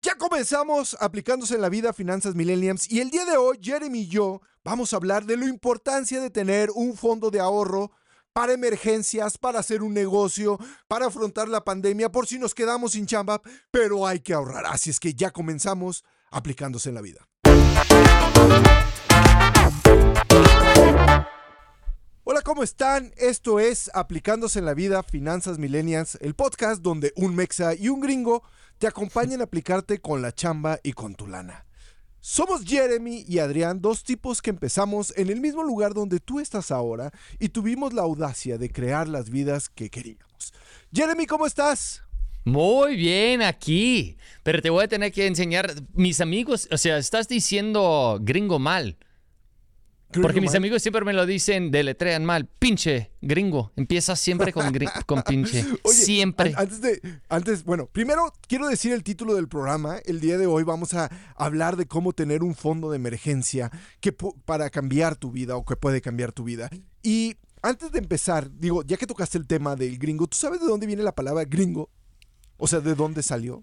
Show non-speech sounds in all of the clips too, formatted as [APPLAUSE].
Ya comenzamos aplicándose en la vida Finanzas Millenniums y el día de hoy Jeremy y yo vamos a hablar de la importancia de tener un fondo de ahorro para emergencias, para hacer un negocio, para afrontar la pandemia, por si nos quedamos sin chamba, pero hay que ahorrar. Así es que ya comenzamos aplicándose en la vida. Hola, ¿cómo están? Esto es Aplicándose en la Vida Finanzas Millennials, el podcast donde un mexa y un gringo te acompañan a aplicarte con la chamba y con tu lana. Somos Jeremy y Adrián, dos tipos que empezamos en el mismo lugar donde tú estás ahora y tuvimos la audacia de crear las vidas que queríamos. Jeremy, ¿cómo estás? Muy bien, aquí. Pero te voy a tener que enseñar, mis amigos, o sea, estás diciendo gringo mal. Porque mis amigos siempre me lo dicen, deletrean mal. Pinche, gringo. Empieza siempre con, con pinche. [LAUGHS] siempre. Antes de, antes, bueno, primero quiero decir el título del programa. El día de hoy vamos a hablar de cómo tener un fondo de emergencia que para cambiar tu vida o que puede cambiar tu vida. Y antes de empezar, digo, ya que tocaste el tema del gringo, ¿tú sabes de dónde viene la palabra gringo? O sea, ¿de dónde salió?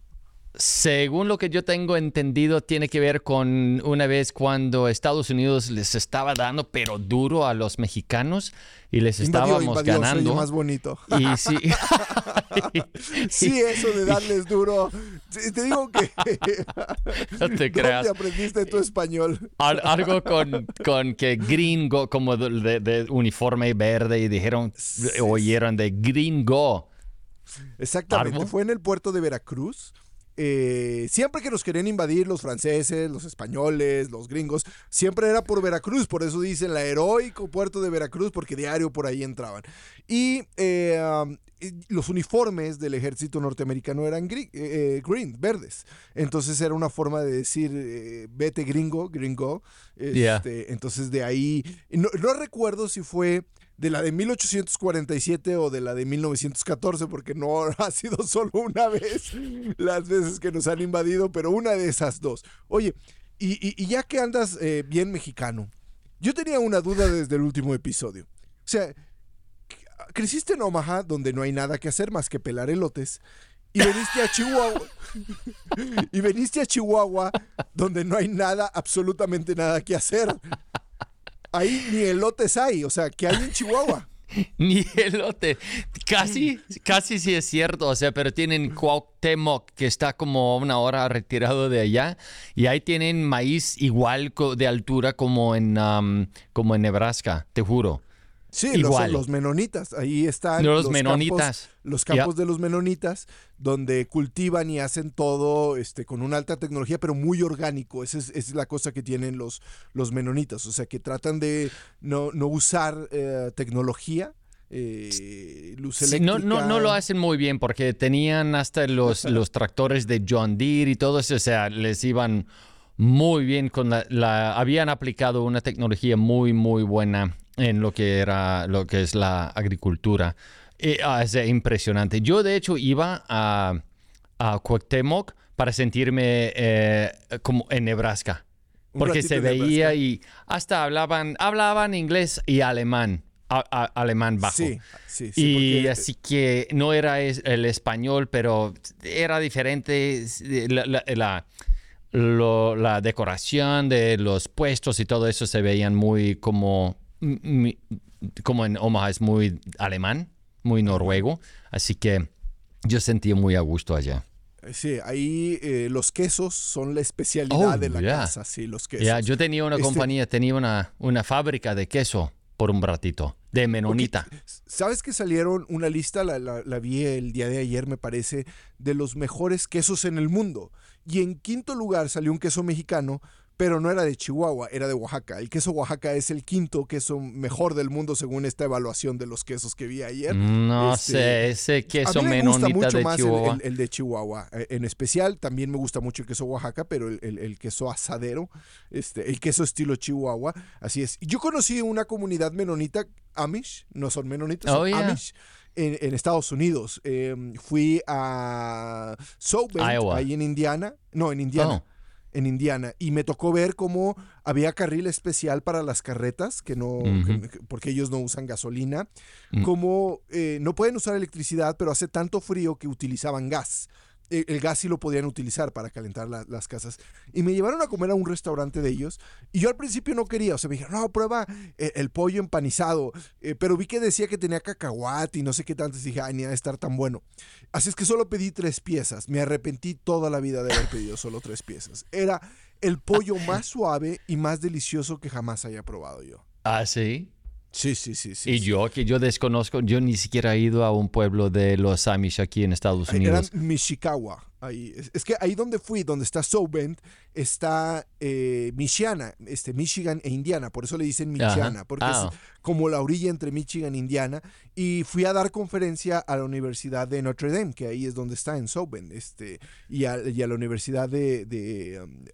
Según lo que yo tengo entendido, tiene que ver con una vez cuando Estados Unidos les estaba dando, pero duro a los mexicanos y les estábamos ganando. más bonito. Y sí. [LAUGHS] sí, eso de darles duro. Te digo que. [LAUGHS] no te creas. ¿Dónde aprendiste tu español? algo con, con que gringo, como de, uniforme verde, y dijeron, oyeron de gringo. Exactamente. Fue en el puerto de Veracruz eh, siempre que nos querían invadir los franceses, los españoles, los gringos, siempre era por Veracruz, por eso dicen la heroico puerto de Veracruz, porque diario por ahí entraban. Y eh, los uniformes del ejército norteamericano eran eh, green, verdes. Entonces era una forma de decir, vete gringo, gringo. Este, entonces de ahí, no recuerdo si fue de la de 1847 o de la de 1914, porque no [LAUGHS] ha sido solo una vez las veces que nos han invadido, pero una de esas dos. Oye, y, ya que andas eh, bien mexicano, yo tenía una duda desde el último episodio. O sea, creciste en Omaha, donde no hay nada que hacer más que pelar elotes, y veniste a Chihuahua. [LAUGHS] y veniste a Chihuahua, donde no hay nada, absolutamente nada que hacer ahí ni elotes hay, o sea, que hay en Chihuahua. [LAUGHS] ni elote. Casi, casi sí es cierto, o sea, pero tienen Cuauhtémoc, que está como una hora retirado de allá, y ahí tienen maíz igual de altura como en, como en Nebraska, te juro. Sí, Los, los, menonitas, ahí están. Los, menonitas. Campos, los campos de los menonitas, donde cultivan y hacen todo este, con una alta tecnología, pero muy orgánico. Esa es, la cosa que tienen los, los menonitas. O sea, que tratan de no, usar eh, tecnología. Eh, luz eléctrica. no, no, no, lo hacen muy bien porque tenían hasta los, [LAUGHS] los tractores de John Deere y todo eso, o sea, les iban muy bien con la, habían aplicado una tecnología muy muy buena en lo que era lo que es la agricultura. Ah, es impresionante. Yo de hecho iba a, a Cuauhtémoc para sentirme eh, como en Nebraska. Porque se veía y hasta hablaban, hablaban inglés y alemán. alemán bajo. Sí, sí, sí, y así que no era el español, pero era diferente. La, la decoración de los puestos y todo eso se veían muy como como en Omaha es muy alemán, muy noruego, así que yo sentí muy a gusto allá. Sí, ahí eh, los quesos son la especialidad oh, de la casa, sí, los quesos. yo tenía una este compañía, tenía una, una fábrica de queso por un ratito, de menonita. ¿Sabes que salieron una lista, la, la, vi el día de ayer, me parece, de los mejores quesos en el mundo? Y en quinto lugar salió un queso mexicano pero no era de Chihuahua, era de Oaxaca. El queso Oaxaca es el quinto queso mejor del mundo según esta evaluación de los quesos que vi ayer. No este, sé, ese queso a mí me gusta mucho más El, de Chihuahua. Eh, en especial, también me gusta mucho el queso Oaxaca, pero el, queso asadero, este, el queso estilo Chihuahua, así es. Yo conocí una comunidad menonita, Amish, no son menonitas, son oh, Amish. En, Estados Unidos. Em, fui a South ahí en Indiana. No, en Indiana. Oh en Indiana y me tocó ver cómo había carril especial para las carretas, que no, porque ellos no usan gasolina, mm. como eh, no pueden usar electricidad, pero hace tanto frío que utilizaban gas el, gas sí lo podían utilizar para calentar las casas. Y me llevaron a comer a un restaurante de ellos. Y yo al principio no quería, o sea, me dijeron, no, prueba eh, el, pollo empanizado. Eh, pero vi que decía que tenía cacahuate y no sé qué tanto. Y dije, ay, ni a estar tan bueno. Así es que solo pedí tres piezas. Me arrepentí toda la vida de haber pedido solo tres piezas. Era el pollo más suave y más delicioso que jamás haya probado yo. Ah, sí. Sí, sí, sí, sí. Y yo, que yo desconozco, yo ni siquiera he ido a un pueblo de los Amish aquí en Estados Unidos. Era Michikawa. Ahí. Es, que ahí donde fui, donde está South Bend, está eh, Michiana, este, Michigan e Indiana. Por eso le dicen Michiana, porque es ah. como la orilla entre Michigan e Indiana. Y fui a dar conferencia a la Universidad de Notre Dame, que ahí es donde está, en South Bend. Este, y, a, y a la Universidad de, de um,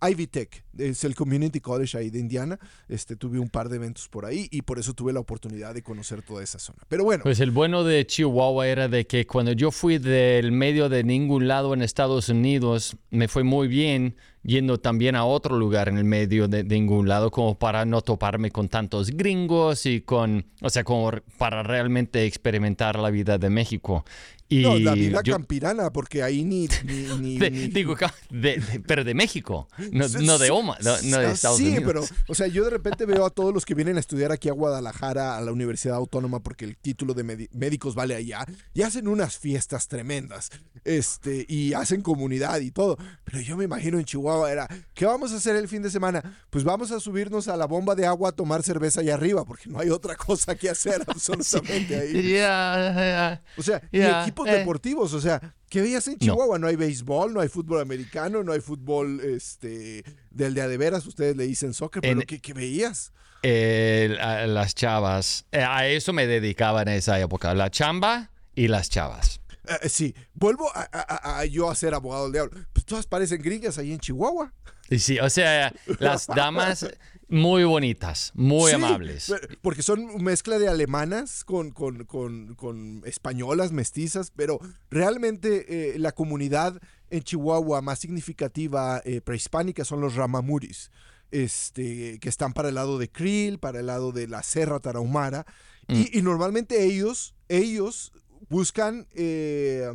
Ivy Tech, es el Community College ahí de Indiana. Este, tuve un par de eventos por ahí y por eso tuve la oportunidad de conocer toda esa zona. Pero bueno. Pues el bueno de Chihuahua era de que cuando yo fui del medio de ningún lado en Estados Unidos, me fue muy bien yendo también a otro lugar en el medio de, ningún lado como para no toparme con tantos gringos y con, o sea, como para realmente experimentar la vida de México no, la vida campirana, porque ahí ni... [LAUGHS] ni, Digo, pero de México, no, de Oma, no, de ah, Estados Unidos. Sí, pero, o sea, yo de repente veo a todos los que vienen a estudiar aquí a Guadalajara, a la Universidad Autónoma, porque el título de médicos vale allá, y hacen unas fiestas tremendas, este, y hacen comunidad y todo. Pero yo me imagino en Chihuahua era, ¿qué vamos a hacer el fin de semana? Pues vamos a subirnos a la bomba de agua a tomar cerveza allá arriba, porque no hay otra [LAUGHS] cosa que hacer absolutamente ahí. O sea, equipo eh. deportivos, o sea, ¿qué veías en Chihuahua? No. hay béisbol, no hay fútbol americano, no hay fútbol este, del de a de veras, ustedes le dicen soccer, pero ¿qué, veías? las chavas, eh, a eso me dedicaba en esa época, la chamba y las chavas. Eh, sí, vuelvo a, yo a ser abogado del diablo. Pues todas parecen gringas ahí en Chihuahua. Sí, o sea, [LAUGHS] las damas muy bonitas, muy amables. Porque son mezcla de alemanas con, con, españolas, mestizas, pero realmente eh, la comunidad en Chihuahua más significativa eh, prehispánica son los ramamuris, este, que están para el lado de Krill, para el lado de la Serra Tarahumara, y, mm. normalmente ellos, ellos buscan... Eh,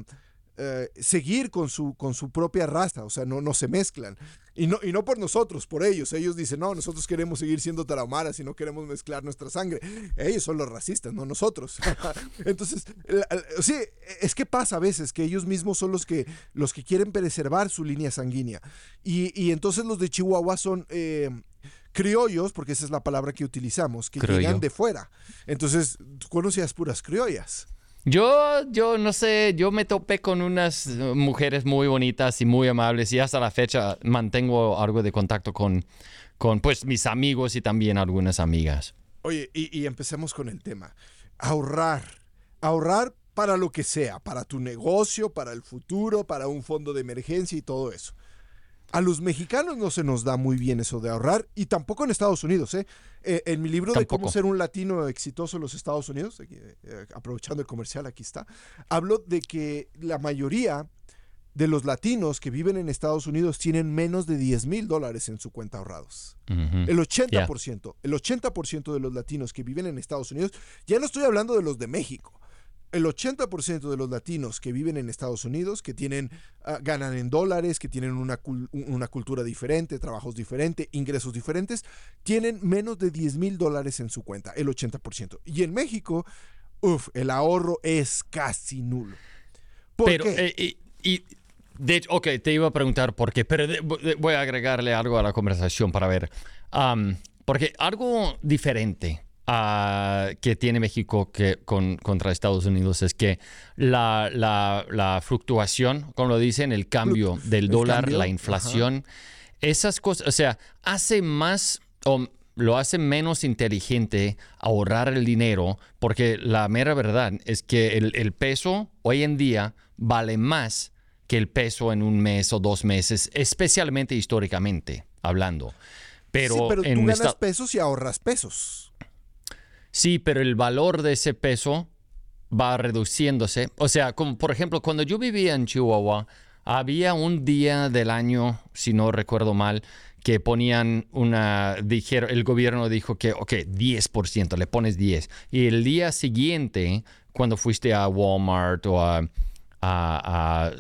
eh, seguir con su, con su propia raza, o sea, no, no se mezclan. Y no, y no por nosotros, por ellos. Ellos dicen, no, nosotros queremos seguir siendo tarahumaras y no queremos mezclar nuestra sangre. Ellos son los racistas, no nosotros. [LAUGHS] Entonces, sí, es que pasa a veces que ellos mismos son los que, los que quieren preservar su línea sanguínea. Y, entonces los de Chihuahua son... Eh, criollos, porque esa es la palabra que utilizamos, que llegan de fuera. Entonces, tú conocías puras criollas. Yo, yo no sé, yo me topé con unas mujeres muy bonitas y muy amables y hasta la fecha mantengo algo de contacto con, con pues mis amigos y también algunas amigas. Oye, y, y empecemos con el tema. Ahorrar. Ahorrar para lo que sea, para tu negocio, para el futuro, para un fondo de emergencia y todo eso. A los mexicanos no se nos da muy bien eso de ahorrar y tampoco en Estados Unidos. ¿eh? eh en mi libro de cómo ser un latino exitoso en los Estados Unidos, eh, aprovechando el comercial, aquí está, hablo de que la mayoría de los latinos que viven en Estados Unidos tienen menos de 10 mil dólares en su cuenta ahorrados. El 80%, el 80% de los latinos que viven en Estados Unidos, ya no estoy hablando de los de México, el 80% de los latinos que viven en Estados Unidos, que tienen, ah, ganan en dólares, que tienen una, una, cultura diferente, trabajos diferentes, ingresos diferentes, tienen menos de 10 mil dólares en su cuenta, el 80%. Y en México, uff, el ahorro es casi nulo. pero, eh, y, de hecho, ok, te iba a preguntar por qué, pero voy a agregarle algo a la conversación para ver. porque algo diferente que tiene México que, con, contra Estados Unidos es que la, la, fluctuación, como lo dicen, el cambio del dólar, la inflación, esas cosas, o sea, hace más o lo hace menos inteligente ahorrar el dinero porque la mera verdad es que el, peso hoy en día vale más que el peso en un mes o dos meses, especialmente históricamente hablando. Pero, sí, pero tú ganas pesos y ahorras pesos. Sí, pero el valor de ese peso va reduciéndose. O sea, como por ejemplo, cuando yo vivía en Chihuahua, había un día del año, si no recuerdo mal, que ponían una, dijeron, el gobierno dijo que, ok, 10%, le pones 10. Y el día siguiente, cuando fuiste a Walmart o a, a,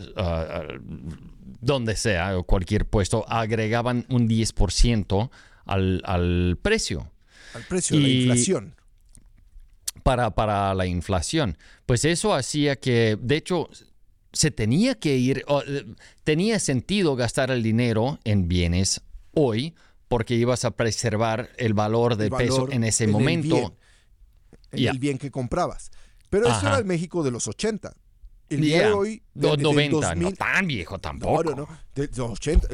donde sea, cualquier puesto, agregaban un 10% al, al precio. Al precio, de la inflación. Para, para la inflación. Pues eso hacía que, de hecho, se tenía que ir, eh, tenía sentido gastar el dinero en bienes hoy porque ibas a preservar el valor del peso en ese momento. El el bien que comprabas. Pero eso era el México de los 80. El día de hoy. De, 90, no tan viejo tampoco. No, no, de, los 80.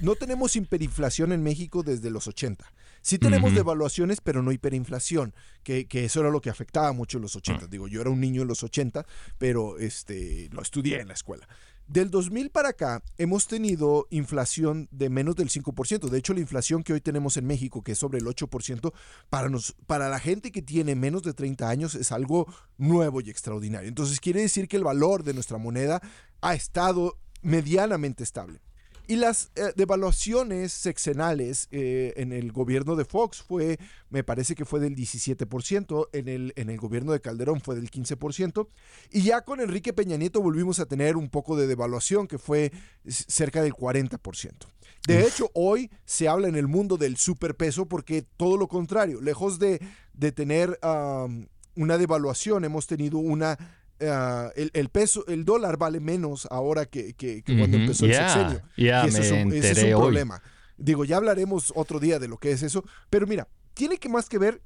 no tenemos hiperinflación en México desde los 80. Sí tenemos devaluaciones, pero no hiperinflación, que, que, eso era lo que afectaba mucho en los 80. Ah. Digo, yo era un niño en los 80, pero este, lo estudié en la escuela. Del 2000 para acá hemos tenido inflación de menos del 5%. De hecho, la inflación que hoy tenemos en México, que es sobre el 8%, para, nos, para la gente que tiene menos de 30 años es algo nuevo y extraordinario. Entonces quiere decir que el valor de nuestra moneda ha estado medianamente estable. Y las eh, devaluaciones sexenales eh, en el gobierno de Fox fue, me parece que fue del 17%, en el, en el gobierno de Calderón fue del 15%, y ya con Enrique Peña Nieto volvimos a tener un poco de devaluación que fue cerca del 40%. De hecho, hoy se habla en el mundo del superpeso porque todo lo contrario, lejos de, de tener una devaluación, hemos tenido una Ah, el, peso, el dólar vale menos ahora que, cuando empezó el sexenio. y ese, es un, problema. Digo, ya hablaremos otro día de lo que es eso, pero mira, tiene que más que ver,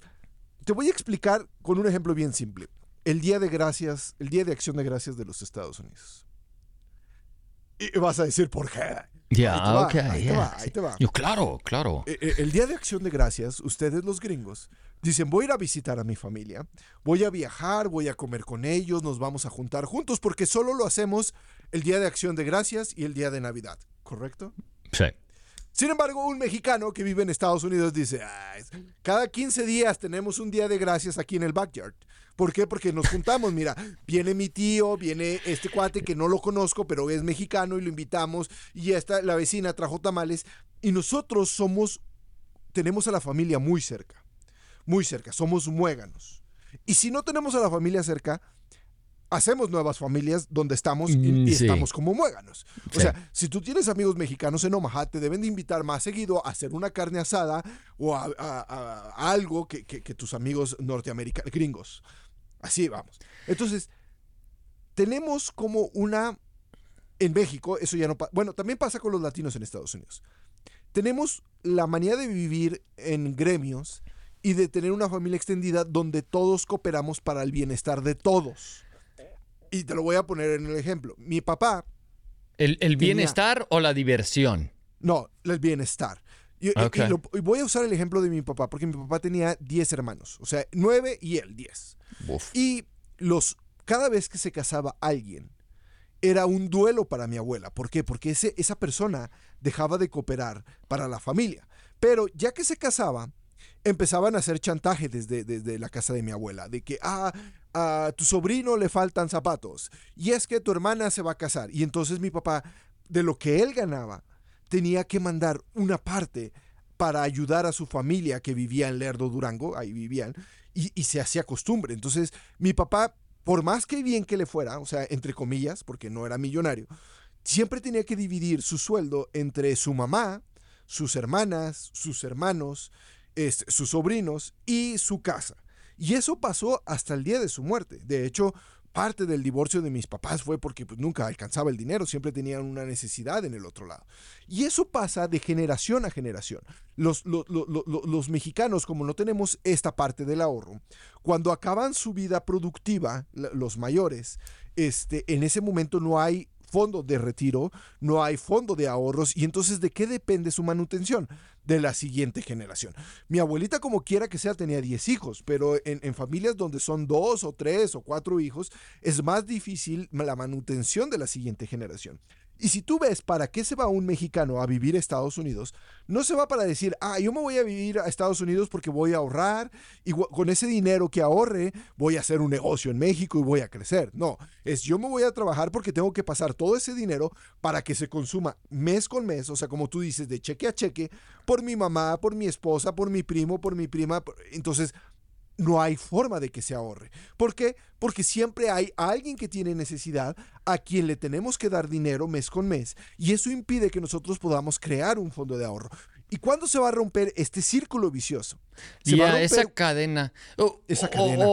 te voy a explicar con un ejemplo bien simple. El Día de Gracias, el Día de Acción de Gracias de los Estados Unidos. Y vas a decir, ¿por qué? Ya, ok. Ahí te va, ahí te va. Yo, claro, claro. E, e, el Día de Acción de Gracias, ustedes los gringos, Dicen, voy a ir a visitar a mi familia, voy a viajar, voy a comer con ellos, nos vamos a juntar juntos, porque solo lo hacemos el Día de Acción de Gracias y el Día de Navidad, ¿correcto? Sí. Sin embargo, un mexicano que vive en Estados Unidos dice, cada 15 días tenemos un Día de Gracias aquí en el backyard. ¿Por qué? Porque nos juntamos, mira, viene mi tío, viene este cuate que no lo conozco, pero es mexicano y lo invitamos, y esta, la vecina trajo tamales, y nosotros somos, tenemos a la familia muy cerca muy cerca, somos muéganos. Y si no tenemos a la familia cerca, hacemos nuevas familias donde estamos y, mm, estamos como muéganos. O sea, si tú tienes amigos mexicanos en Omaha, te deben de invitar más seguido a hacer una carne asada o a, algo que, tus amigos norteamericanos, gringos. Así vamos. Entonces, tenemos como una... En México, eso ya no pasa. Bueno, también pasa con los latinos en Estados Unidos. Tenemos la manía de vivir en gremios y de tener una familia extendida donde todos cooperamos para el bienestar de todos. Y te lo voy a poner en el ejemplo. Mi papá... ¿El, bienestar o la diversión? No, el bienestar. Y, voy a usar el ejemplo de mi papá, porque mi papá tenía 10 hermanos, o sea, 9 y él 10. Y los, cada vez que se casaba alguien, era un duelo para mi abuela. ¿Por qué? Porque ese, esa persona dejaba de cooperar para la familia. Pero ya que se casaba, empezaban a hacer chantaje desde, desde la casa de mi abuela, de que, ah, a tu sobrino le faltan zapatos, y es que tu hermana se va a casar. Y entonces mi papá, de lo que él ganaba, tenía que mandar una parte para ayudar a su familia que vivía en Lerdo, Durango, ahí vivían, y, y se hacía costumbre. Entonces mi papá, por más que bien que le fuera, o sea, entre comillas, porque no era millonario, siempre tenía que dividir su sueldo entre su mamá, sus hermanas, sus hermanos, sus sobrinos y su casa. Y eso pasó hasta el día de su muerte. De hecho, parte del divorcio de mis papás fue porque pues, nunca alcanzaba el dinero, siempre tenían una necesidad en el otro lado. Y eso pasa de generación a generación. Los, los, mexicanos, como no tenemos esta parte del ahorro, cuando acaban su vida productiva, los mayores, este, en ese momento no hay fondo de retiro, no hay fondo de ahorros y entonces ¿de qué depende su manutención? De la siguiente generación. Mi abuelita como quiera que sea tenía 10 hijos, pero en, en familias donde son dos o tres o cuatro hijos es más difícil la manutención de la siguiente generación. Y si tú ves para qué se va un mexicano a vivir a Estados Unidos, no se va para decir, ah, yo me voy a vivir a Estados Unidos porque voy a ahorrar y con ese dinero que ahorre voy a hacer un negocio en México y voy a crecer. No, es yo me voy a trabajar porque tengo que pasar todo ese dinero para que se consuma mes con mes, o sea, como tú dices, de cheque a cheque, por mi mamá, por mi esposa, por mi primo, por mi prima. Entonces, no hay forma de que se ahorre. ¿Por qué? Porque siempre hay alguien que tiene necesidad a quien le tenemos que dar dinero mes con mes y eso impide que nosotros podamos crear un fondo de ahorro. ¿Y cuándo se va a romper este círculo vicioso? Se esa cadena. esa cadena.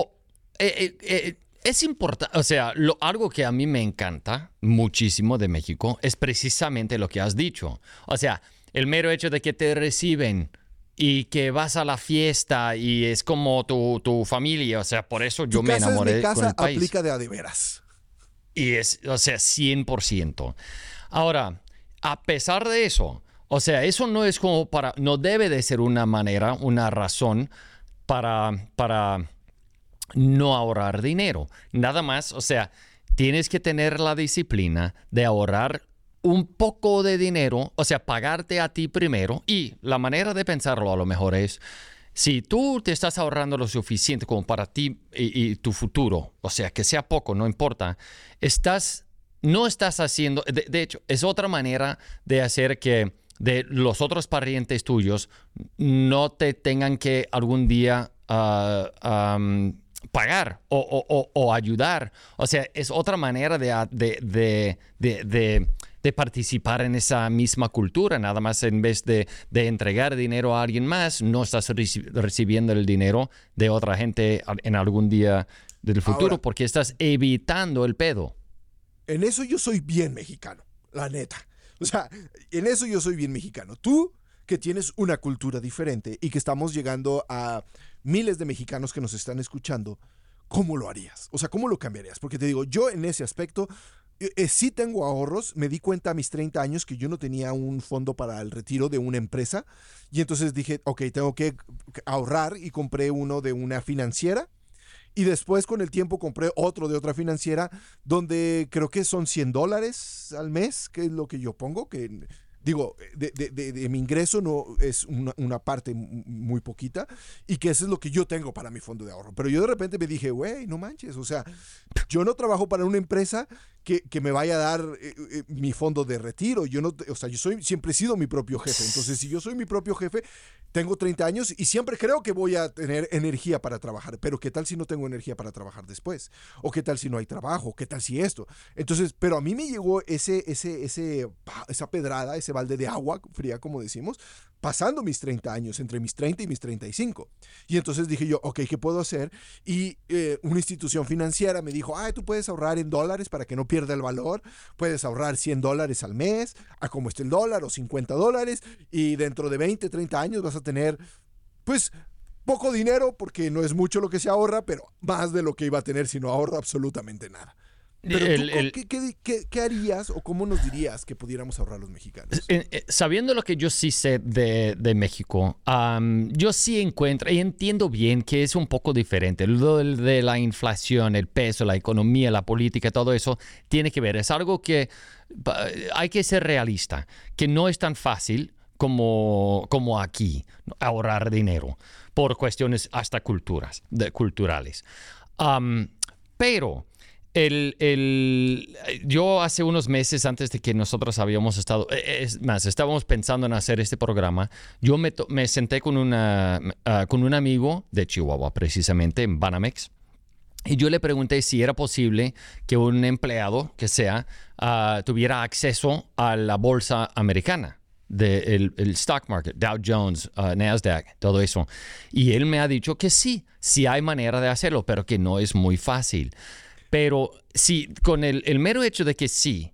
Eh, eh, es importante, o sea, lo, algo que a mí me encanta muchísimo de México es precisamente lo que has dicho. O sea, el mero hecho de que te reciben y que vas a la fiesta y es como tu, tu familia. O sea, por eso yo me enamoré de mi casa con el país. aplica de a de veras. Y es, o sea, 100%. Ahora, a pesar de eso, o sea, eso no es como para, no debe de ser una manera, una razón para, para no ahorrar dinero. Nada más, o sea, tienes que tener la disciplina de ahorrar un poco de dinero, o sea, pagarte a ti primero. Y la manera de pensarlo a lo mejor es, si tú te estás ahorrando lo suficiente como para ti y, tu futuro, o sea, que sea poco, no importa, estás, no estás haciendo, de, hecho, es otra manera de hacer que de los otros parientes tuyos no te tengan que algún día uh, pagar o, ayudar. O sea, es otra manera de, participar en esa misma cultura. Nada más en vez de, entregar dinero a alguien más, no estás recibiendo el dinero de otra gente en algún día del futuro porque estás evitando el pedo. En eso yo soy bien mexicano, la neta. O sea, en eso yo soy bien mexicano. Tú que tienes una cultura diferente y que estamos llegando a miles de mexicanos que nos están escuchando, ¿cómo lo harías? O sea, ¿cómo lo cambiarías? Porque te digo, yo en ese aspecto eh, eh, sí tengo ahorros. Me di cuenta a mis 30 años que yo no tenía un fondo para el retiro de una empresa. Y entonces dije, ok, tengo que ahorrar y compré uno de una financiera. Y después con el tiempo compré otro de otra financiera donde creo que son 100 dólares al mes, que es lo que yo pongo, que digo, de, mi ingreso no es una, parte muy poquita y que eso es lo que yo tengo para mi fondo de ahorro. Pero yo de repente me dije, güey, no manches, o sea, yo no trabajo para una empresa que, que me vaya a dar eh, eh, mi fondo de retiro. Yo no, o sea, yo soy, siempre he sido mi propio jefe. Entonces, si yo soy mi propio jefe, tengo 30 años y siempre creo que voy a tener energía para trabajar. Pero ¿qué tal si no tengo energía para trabajar después? ¿O qué tal si no hay trabajo? ¿Qué tal si esto? Entonces, pero a mí me llegó ese, ese, ese, esa pedrada, ese balde de agua fría, como decimos, pasando mis 30 años, entre mis 30 y mis 35. Y entonces dije yo, ok, ¿qué puedo hacer? Y eh, una institución financiera me dijo, ah, tú puedes ahorrar en dólares para que no pierda el valor, puedes ahorrar 100 dólares al mes, a como esté el dólar, o 50 dólares, y dentro de 20, 30 años vas a tener, pues, poco dinero, porque no es mucho lo que se ahorra, pero más de lo que iba a tener si no ahorra absolutamente nada. Pero ¿qué, harías o cómo nos dirías que pudiéramos ahorrar los mexicanos? Eh, sabiendo lo que yo sí sé de, México, yo sí encuentro y entiendo bien que es un poco diferente. Lo de la inflación, el peso, la economía, la política, todo eso tiene que ver. Es algo que hay que ser realista, que no es tan fácil como, como aquí ahorrar dinero por cuestiones hasta culturas, de, culturales. pero el, yo hace unos meses antes de que nosotros habíamos estado, eh, es más, estábamos pensando en hacer este programa, yo me, me senté con, una, ah, con un amigo de Chihuahua, precisamente, en Banamex, y yo le pregunté si era posible que un empleado, que sea, ah, tuviera acceso a la bolsa americana del el stock market, Dow Jones, uh, Nasdaq, todo eso. Y él me ha dicho que sí, sí hay manera de hacerlo, pero que no es muy fácil. Pero sí, con el, mero hecho de que sí,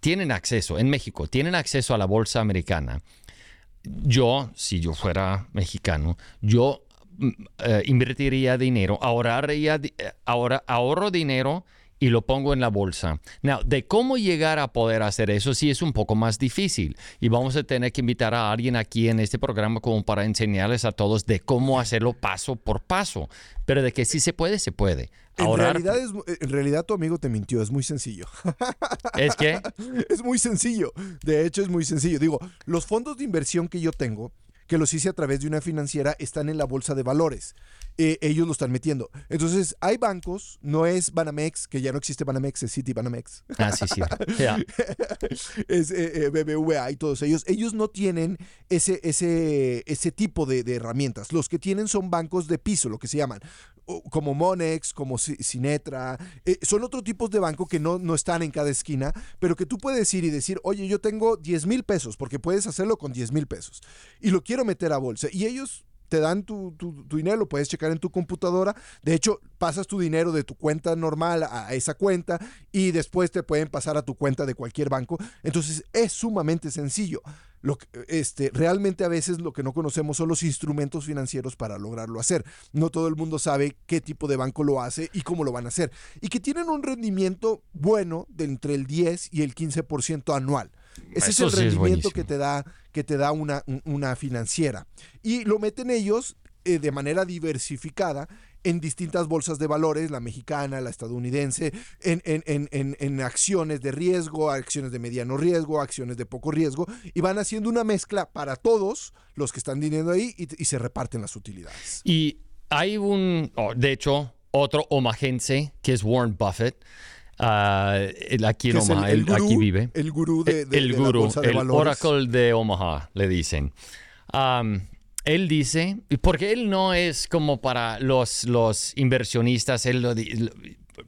tienen acceso, en México, tienen acceso a la bolsa americana, yo, si yo fuera mexicano, yo mm, eh, invertiría dinero, ahorraría, eh, ahora, ahorro dinero y lo pongo en la bolsa. Now, de cómo llegar a poder hacer eso sí es un poco más difícil y vamos a tener que invitar a alguien aquí en este programa como para enseñarles a todos de cómo hacerlo paso por paso, pero de que sí se puede, se puede. En realidad, es, en realidad tu amigo te mintió, es muy sencillo. [LAUGHS] ¿Es que? Es muy sencillo, de hecho es muy sencillo. Digo, los fondos de inversión que yo tengo que los hice a través de una financiera, están en la bolsa de valores. Eh, ellos lo están metiendo. Entonces, hay bancos, no es Banamex, que ya no existe Banamex, es City Banamex. Ah, sí, sí. [LAUGHS] es eh, eh, BBVA y todos ellos. Ellos no tienen ese, ese, ese tipo de, de herramientas. Los que tienen son bancos de piso, lo que se llaman como Monex, como Sinetra, eh, son otro tipos de banco que no, no están en cada esquina, pero que tú puedes ir y decir, oye, yo tengo 10 mil pesos, porque puedes hacerlo con 10 mil pesos, y lo quiero meter a bolsa. Y ellos te dan tu, dinero, lo puedes checar en tu computadora. De hecho, pasas tu dinero de tu cuenta normal a esa cuenta y después te pueden pasar a tu cuenta de cualquier banco. Entonces, es sumamente sencillo. Lo este, realmente a veces lo que no conocemos son los instrumentos financieros para lograrlo hacer. No todo el mundo sabe qué tipo de banco lo hace y cómo lo van a hacer. Y que tienen un rendimiento bueno de entre el 10 y el 15% anual. Ese es el rendimiento que te da, que te da una, una financiera. Y lo meten ellos eh, de manera diversificada en distintas bolsas de valores, la mexicana, la estadounidense, en, en, en, en, acciones de riesgo, acciones de mediano riesgo, acciones de poco riesgo, y van haciendo una mezcla para todos los que están viniendo ahí y, se reparten las utilidades. Y hay un, oh, de hecho, otro omagense que es Warren Buffett Uh, aquí en Omaha, el, aquí vive. El gurú de, el, de gurú, el Oracle de Omaha, le dicen. Él dice, porque él no es como para los, los inversionistas, él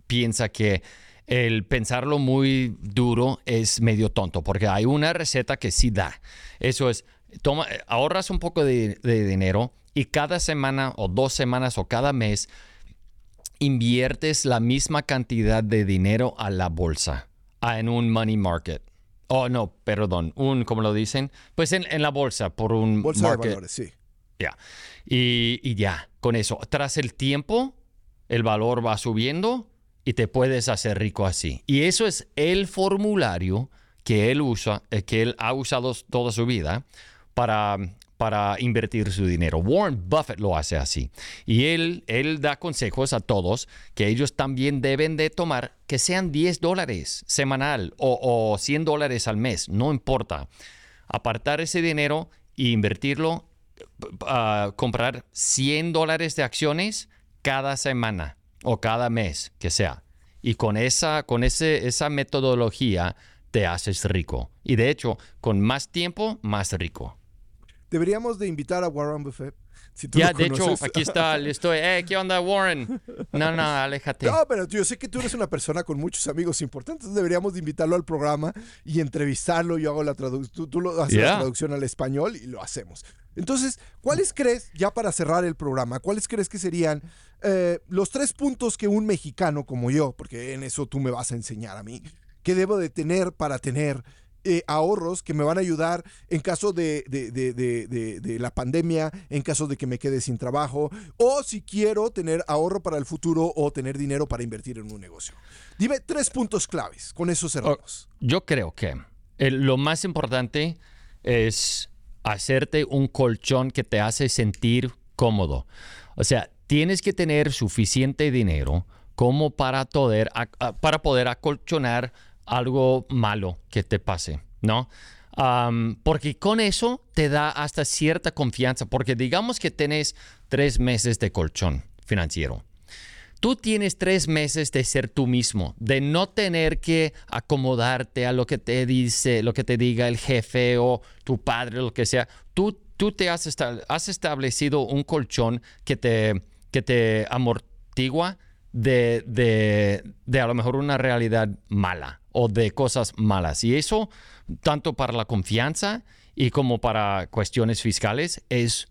piensa que el pensarlo muy duro es medio tonto, porque hay una receta que sí da. Eso es, toma, ahorras un poco de, de dinero y cada semana o dos semanas o cada mes inviertes la misma cantidad de dinero a la bolsa, en un money market. Oh, no, perdón, un, como lo dicen, pues en, la bolsa, por un bolsa de valores, sí. Ya. Y, y, ya, con eso, tras el tiempo, el valor va subiendo y te puedes hacer rico así. Y eso es el formulario que él usa, eh, que él ha usado toda su vida para para invertir su dinero. Warren Buffett lo hace así. Y él, él da consejos a todos que ellos también deben de tomar que sean 10 dólares semanal o, 100 dólares al mes, no importa. Apartar ese dinero e invertirlo, a comprar 100 dólares de acciones cada semana o cada mes, que sea. Y con esa, con ese, esa metodología te haces rico. Y de hecho, con más tiempo, más rico. Deberíamos de invitar a Warren Buffett. ya, de hecho, aquí está, le estoy, eh, ¿qué onda, Warren? No, no, aléjate. No, pero yo sé que tú eres una persona con muchos amigos importantes, deberíamos de invitarlo al programa y entrevistarlo. Yo hago la traducción, tú, lo haces la traducción al español y lo hacemos. Entonces, ¿cuáles crees, ya para cerrar el programa, cuáles crees que serían eh, los tres puntos que un mexicano como yo, porque en eso tú me vas a enseñar a mí, que debo de tener para tener eh, ahorros que me van a ayudar en caso de, de, la pandemia, en caso de que me quede sin trabajo, o si quiero tener ahorro para el futuro o tener dinero para invertir en un negocio. Dime tres puntos claves, con eso cerramos. Oh, yo creo que lo más importante es hacerte un colchón que te hace sentir cómodo. O sea, tienes que tener suficiente dinero como para poder, para poder acolchonar algo malo que te pase, ¿no? porque con eso te da hasta cierta confianza, porque digamos que tienes tres meses de colchón financiero. Tú tienes tres meses de ser tú mismo, de no tener que acomodarte a lo que te dice, lo que te diga el jefe o tu padre, lo que sea. Tú, tú te has, has establecido un colchón que te, que te amortigua de, de, de a lo mejor una realidad mala, o de cosas malas. Y eso, tanto para la confianza y como para cuestiones fiscales, es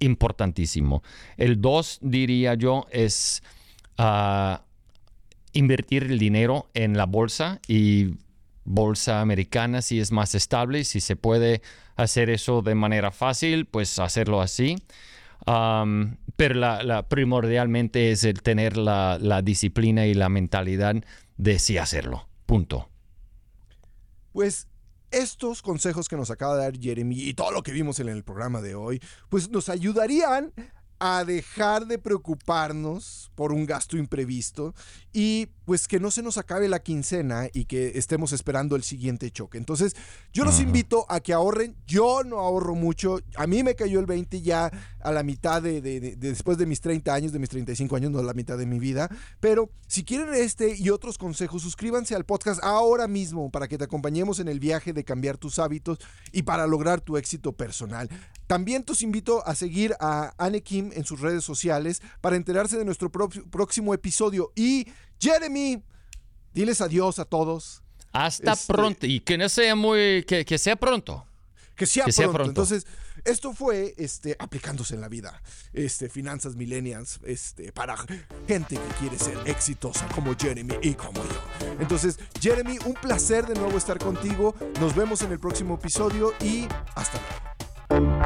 importantísimo. El dos, diría yo, es ah, invertir el dinero en la bolsa y bolsa americana si es más estable, si se puede hacer eso de manera fácil, pues hacerlo así. Pero la, primordialmente es el tener la, la disciplina y la mentalidad de sí hacerlo. Punto. Pues estos consejos que nos acaba de dar Jeremy y todo lo que vimos en el programa de hoy, pues nos ayudarían a dejar de preocuparnos por un gasto imprevisto y pues que no se nos acabe la quincena y que estemos esperando el siguiente choque. Entonces, yo los invito a que ahorren. Yo no ahorro mucho. A mí me cayó el 20 ya a la mitad de, después de mis 30 años, de mis 35 años, no a la mitad de mi vida. Pero si quieren este y otros consejos, suscríbanse al podcast ahora mismo para que te acompañemos en el viaje de cambiar tus hábitos y para lograr tu éxito personal. También te invito a seguir a Anne Kim en sus redes sociales para enterarse de nuestro próximo episodio. Y Jeremy, diles adiós a todos. Hasta este, pronto. Y que no sea muy. que, sea pronto. Que sea, pronto. Entonces, esto fue este, aplicándose en la vida. Este, finanzas millennials este, para gente que quiere ser exitosa como Jeremy y como yo. Entonces, Jeremy, un placer de nuevo estar contigo. Nos vemos en el próximo episodio y hasta luego.